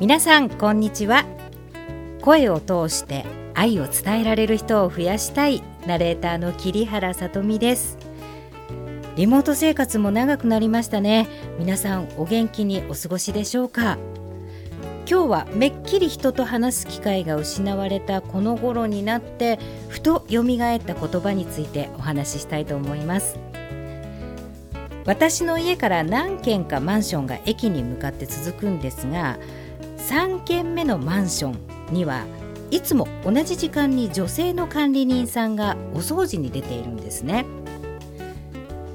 皆さんこんにちは。声を通して愛を伝えられる人を増やしたい。ナレーターの桐原さとみです。リモート生活も長くなりましたね。皆さんお元気にお過ごしでしょうか？今日はめっきり人と話す機会が失われた。この頃になってふと蘇った言葉についてお話ししたいと思います。私の家から何軒かマンションが駅に向かって続くんですが3軒目のマンションにはいつも同じ時間に女性の管理人さんがお掃除に出ているんですね。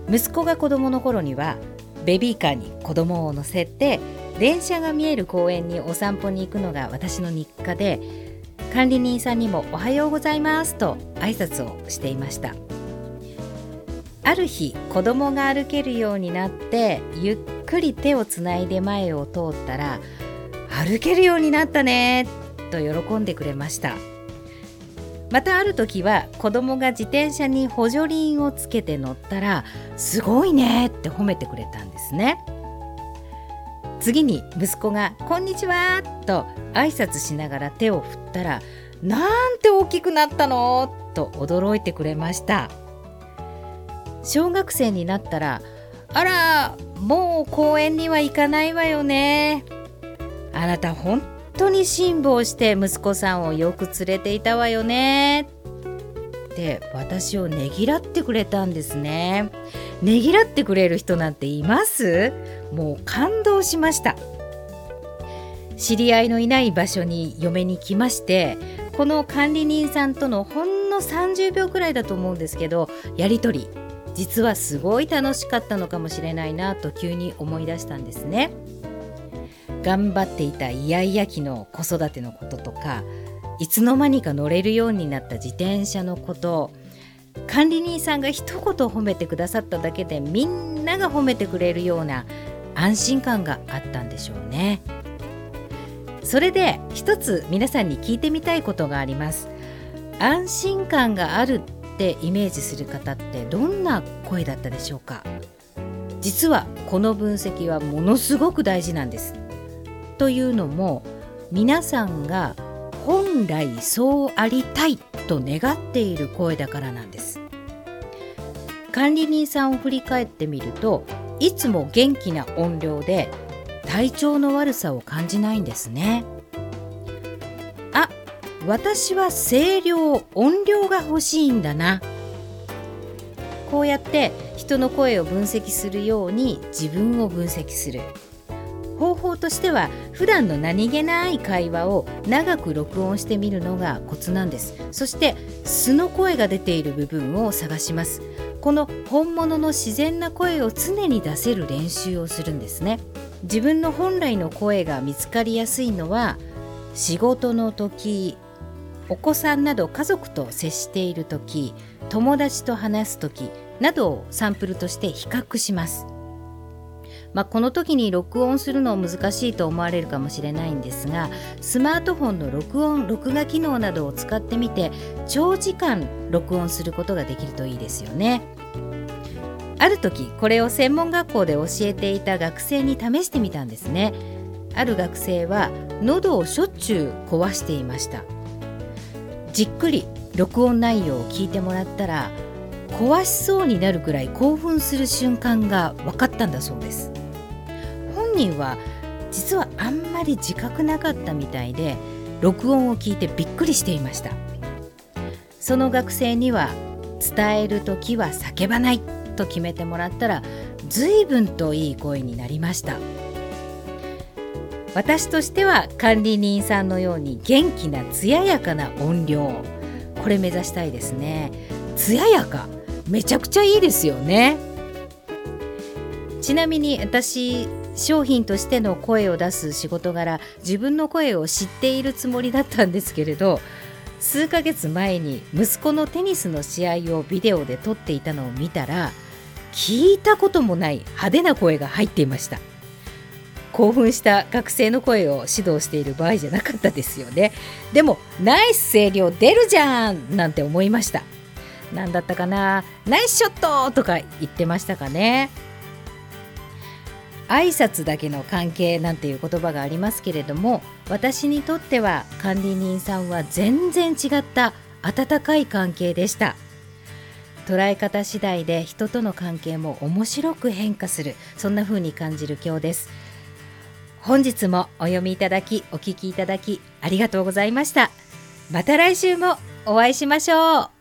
息子が子供の頃にはベビーカーに子供を乗せて電車が見える公園にお散歩に行くのが私の日課で管理人さんにも「おはようございます」と挨拶をしていました。ある日子供が歩けるようになってゆっくり手をつないで前を通ったら「歩けるようになったね」と喜んでくれましたまたある時は子供が自転車に補助輪をつけて乗ったら「すごいね」って褒めてくれたんですね。次に息子が「こんにちは」と挨拶しながら手を振ったら「なんて大きくなったの?」と驚いてくれました小学生になったら「あらもう公園には行かないわよね」「あなた本当に辛抱して息子さんをよく連れていたわよね」って私をねぎらってくれたんですね。ねぎらってくれる人なんています？もう感動しました。知り合いのいない場所に嫁に来ましてこの管理人さんとのほんの30秒くらいだと思うんですけどやり取り実はすごい楽しかったのかもしれないなと急に思い出したんですね。頑張っていたイヤイヤ期の子育てのこととかいつの間にか乗れるようになった自転車のこと管理人さんが一言褒めてくださっただけでみんなが褒めてくれるような安心感があったんでしょうね。それで一つ皆さんに聞いてみたいことがあります。安心感があるってイメージする方ってどんな声だったでしょうか？実はこの分析はものすごく大事なんです。というのも皆さんが本来そうありたいと願っている声だからなんです。管理人さんを振り返ってみるといつも元気な音量で体調の悪さを感じないんですね。あ私は声量音量が欲しいんだな。こうやって人の声を分析するように自分を分析する。方法としては普段の何気ない会話を長く録音してみるのがコツなんです。そして素の声が出ている部分を探します。この本物の自然な声を常に出せる練習をするんですね。自分の本来の声が見つかりやすいのは仕事の時お子さんなど家族と接している時友達と話す時などをサンプルとして比較します。まあ、この時に録音するの難しいと思われるかもしれないんですがスマートフォンの録音録画機能などを使ってみて長時間録音することができるといいですよね。ある時これを専門学校で教えていた学生に試してみたんですね。ある学生は喉をしょっちゅう壊していました。じっくり録音内容を聞いてもらったら壊しそうになるくらい興奮する瞬間が分かったんだそうです。本人は実はあんまり自覚なかったみたいで録音を聞いてびっくりしていました。その学生には伝える時は叫ばないと決めてもらったら随分といい声になりました。私としては管理人さんのように元気な艶やかな音量。これ目指したいですね。艶やか。めちゃくちゃいいですよね。ちなみに私商品としての声を出す仕事柄自分の声を知っているつもりだったんですけれど数ヶ月前に息子のテニスの試合をビデオで撮っていたのを見たら聞いたこともない派手な声が入っていました。興奮した学生の声を指導している場合じゃなかったですよね。でもナイス声量出るじゃんなんて思いました。何だったかな？ナイスショットとか言ってましたかね。挨拶だけの関係なんていう言葉がありますけれども私にとっては管理人さんは全然違った温かい関係でした。捉え方次第で人との関係も面白く変化するそんな風に感じる今日です。本日もお読みいただきお聞きいただきありがとうございました。また来週もお会いしましょう。